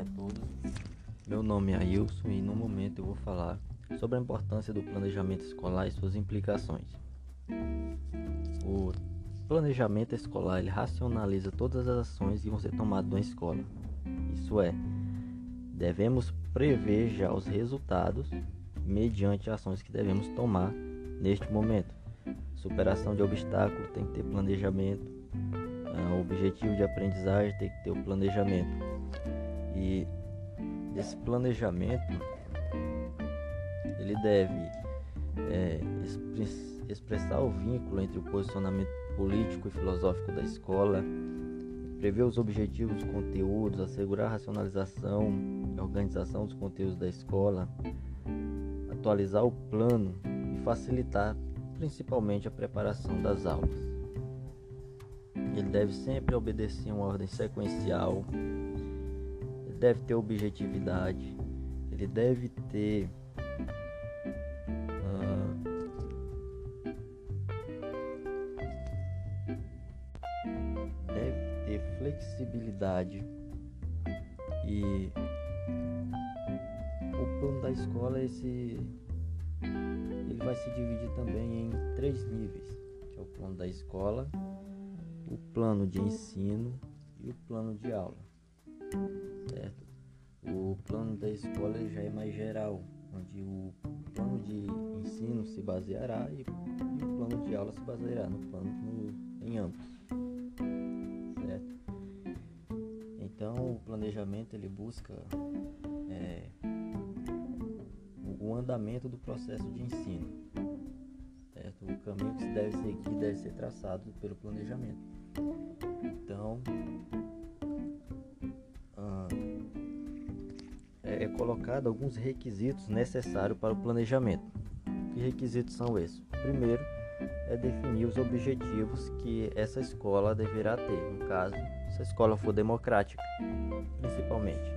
a todos. Meu nome é Ailson e no momento eu vou falar sobre a importância do planejamento escolar e suas implicações. O planejamento escolar ele racionaliza todas as ações que vão ser tomadas na escola. Isso é, devemos prever já os resultados mediante ações que devemos tomar neste momento. Superação de obstáculos tem que ter planejamento. Ah, o objetivo de aprendizagem tem que ter o planejamento. E esse planejamento ele deve é, expressar o vínculo entre o posicionamento político e filosófico da escola, prever os objetivos dos conteúdos, assegurar a racionalização e organização dos conteúdos da escola, atualizar o plano e facilitar principalmente a preparação das aulas. Ele deve sempre obedecer uma ordem sequencial, deve ter objetividade, ele deve ter uh, deve ter flexibilidade e o plano da escola é esse ele vai se dividir também em três níveis, que é o plano da escola, o plano de ensino e o plano de aula. Da escola já é mais geral, onde o plano de ensino se baseará e, e o plano de aula se baseará no plano no, em ambos. Certo? Então o planejamento ele busca é, o andamento do processo de ensino. Certo? O caminho que se deve seguir deve ser traçado pelo planejamento. Então, colocado alguns requisitos necessários para o planejamento. Que requisitos são esses? Primeiro, é definir os objetivos que essa escola deverá ter, no caso, se a escola for democrática, principalmente.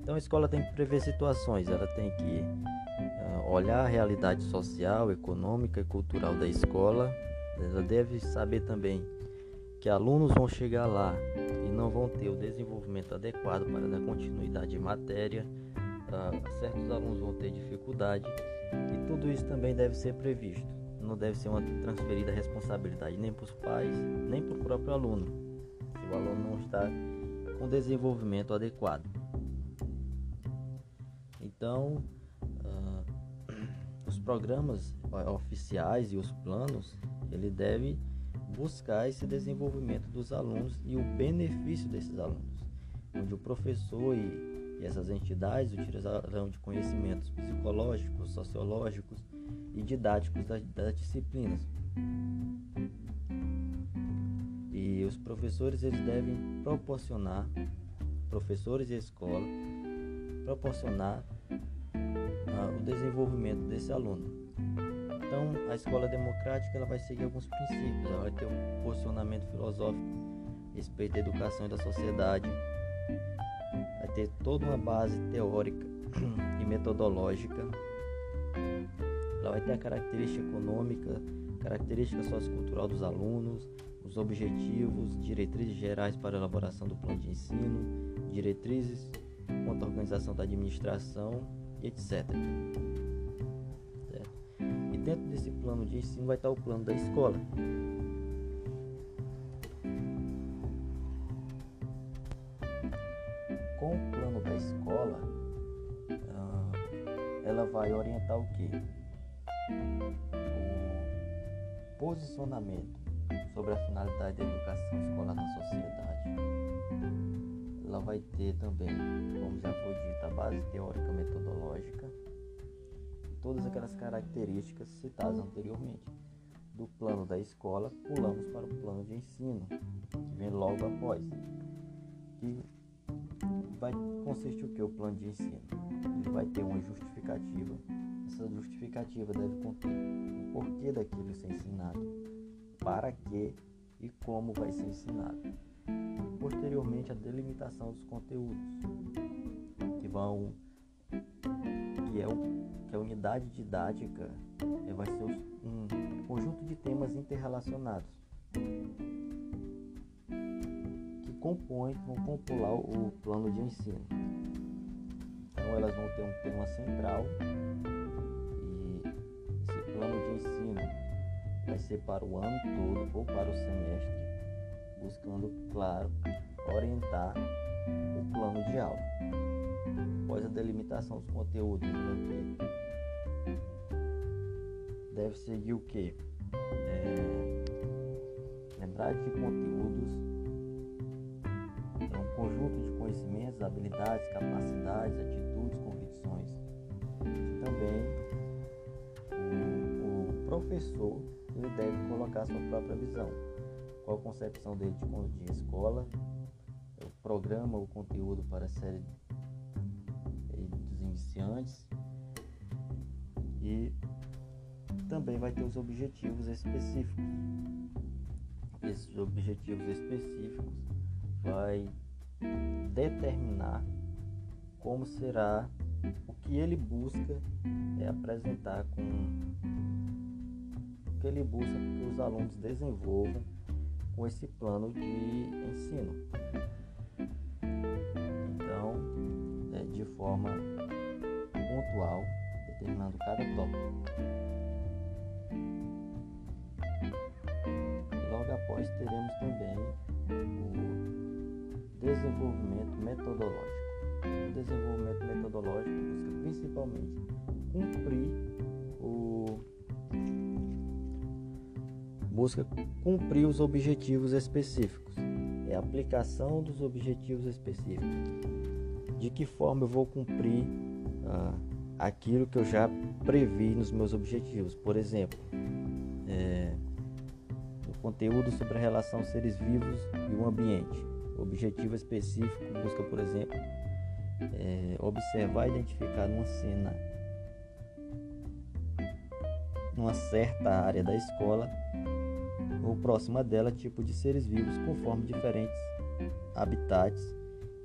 Então a escola tem que prever situações, ela tem que uh, olhar a realidade social, econômica e cultural da escola. Ela deve saber também que alunos vão chegar lá não vão ter o desenvolvimento adequado para dar continuidade em matéria. Uh, certos alunos vão ter dificuldade e tudo isso também deve ser previsto. Não deve ser uma transferida responsabilidade nem para os pais, nem para o próprio aluno, se o aluno não está com desenvolvimento adequado. Então, uh, os programas oficiais e os planos, ele deve buscar esse desenvolvimento dos alunos e o benefício desses alunos, onde o professor e, e essas entidades utilizarão de conhecimentos psicológicos, sociológicos e didáticos das, das disciplinas. E os professores eles devem proporcionar, professores e escola, proporcionar o desenvolvimento desse aluno. Então, a escola democrática ela vai seguir alguns princípios, ela vai ter um posicionamento filosófico, respeito à educação e da sociedade, vai ter toda uma base teórica e metodológica, ela vai ter a característica econômica, característica sociocultural dos alunos, os objetivos, diretrizes gerais para a elaboração do plano de ensino, diretrizes quanto à organização da administração etc. Dentro desse plano de ensino vai estar o plano da escola. Com o plano da escola, ah, ela vai orientar o que? O posicionamento sobre a finalidade da educação escolar na sociedade ela vai ter também, como já foi dito, a base teórica metodológica todas aquelas características citadas anteriormente. Do plano da escola, pulamos para o plano de ensino, que vem logo após. Que vai consistir o que? O plano de ensino? Ele vai ter uma justificativa. Essa justificativa deve conter o porquê daquilo ser ensinado, para que e como vai ser ensinado posteriormente a delimitação dos conteúdos, que vão que é, o, que é a unidade didática é, vai ser um conjunto de temas interrelacionados que compõem, vão compor lá o, plano de ensino. Então elas vão ter um tema central e esse plano de ensino vai ser para o ano todo ou para o semestre, buscando, claro, orientar o plano de aula. Após a delimitação dos conteúdos, deve seguir o que? É, lembrar de conteúdos é um conjunto de conhecimentos, habilidades, capacidades, atitudes, convicções. Também o, o professor ele deve colocar sua própria visão. Qual a concepção dele de, de escola, programa, o conteúdo para a série dos iniciantes e também vai ter os objetivos específicos. Esses objetivos específicos vai determinar como será o que ele busca é apresentar com o que ele busca que os alunos desenvolvam com esse plano de ensino. Então, é, de forma pontual, determinando cada tópico. após teremos também o desenvolvimento metodológico. O desenvolvimento metodológico busca principalmente cumprir o busca cumprir os objetivos específicos. É a aplicação dos objetivos específicos. De que forma eu vou cumprir ah, aquilo que eu já previ nos meus objetivos? Por exemplo, é, conteúdo sobre a relação seres vivos e o ambiente. O objetivo específico busca, por exemplo, é, observar e identificar numa cena, numa certa área da escola ou próxima dela, tipo de seres vivos conforme diferentes habitats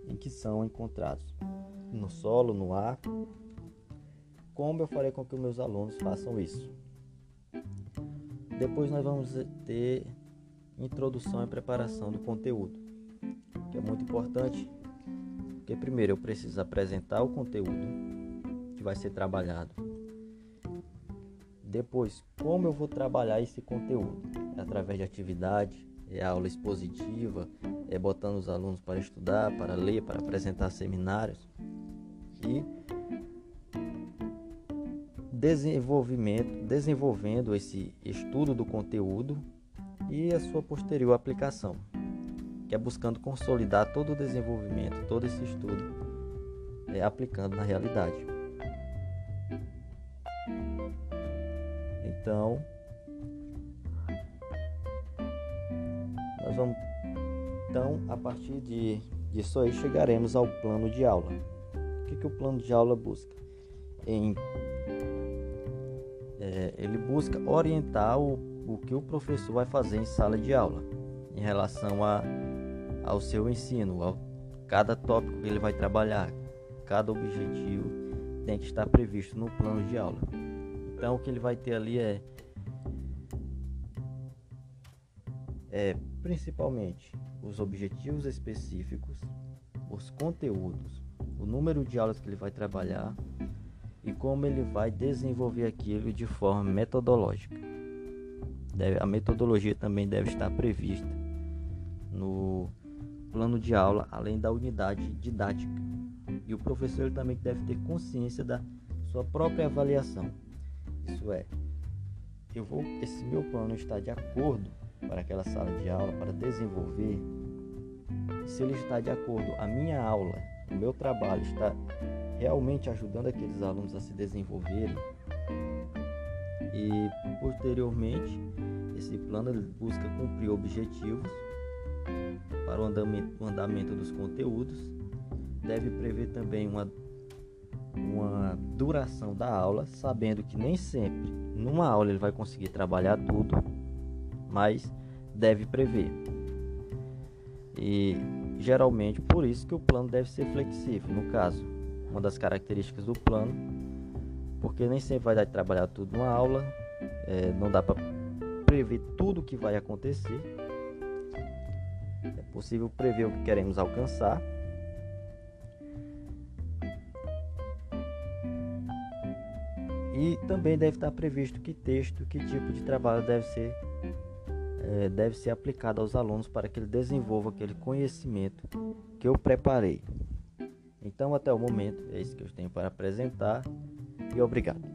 em que são encontrados no solo, no ar. Como eu farei com que meus alunos façam isso? Depois nós vamos ter introdução e preparação do conteúdo, que é muito importante, porque primeiro eu preciso apresentar o conteúdo que vai ser trabalhado. Depois, como eu vou trabalhar esse conteúdo? É através de atividade, é aula expositiva, é botando os alunos para estudar, para ler, para apresentar seminários. E desenvolvimento, desenvolvendo esse estudo do conteúdo e a sua posterior aplicação, que é buscando consolidar todo o desenvolvimento, todo esse estudo, é, aplicando na realidade. Então, nós vamos, então, a partir de, disso aí, chegaremos ao plano de aula. O que, que o plano de aula busca? Em é, ele busca orientar o, o que o professor vai fazer em sala de aula em relação a, ao seu ensino, ao cada tópico que ele vai trabalhar, cada objetivo tem que estar previsto no plano de aula. Então o que ele vai ter ali é, é principalmente os objetivos específicos, os conteúdos, o número de aulas que ele vai trabalhar, e como ele vai desenvolver aquilo de forma metodológica. Deve, a metodologia também deve estar prevista no plano de aula, além da unidade didática. E o professor também deve ter consciência da sua própria avaliação. Isso é, eu vou, esse meu plano está de acordo para aquela sala de aula para desenvolver. Se ele está de acordo, a minha aula, o meu trabalho está realmente ajudando aqueles alunos a se desenvolverem. E posteriormente, esse plano busca cumprir objetivos para o andamento, o andamento dos conteúdos. Deve prever também uma, uma duração da aula, sabendo que nem sempre numa aula ele vai conseguir trabalhar tudo, mas deve prever. E geralmente por isso que o plano deve ser flexível. No caso, uma das características do plano, porque nem sempre vai dar de trabalhar tudo numa aula, é, não dá para prever tudo o que vai acontecer. É possível prever o que queremos alcançar. E também deve estar previsto que texto, que tipo de trabalho deve ser, é, deve ser aplicado aos alunos para que ele desenvolva aquele conhecimento que eu preparei. Então, até o momento, é isso que eu tenho para apresentar e obrigado.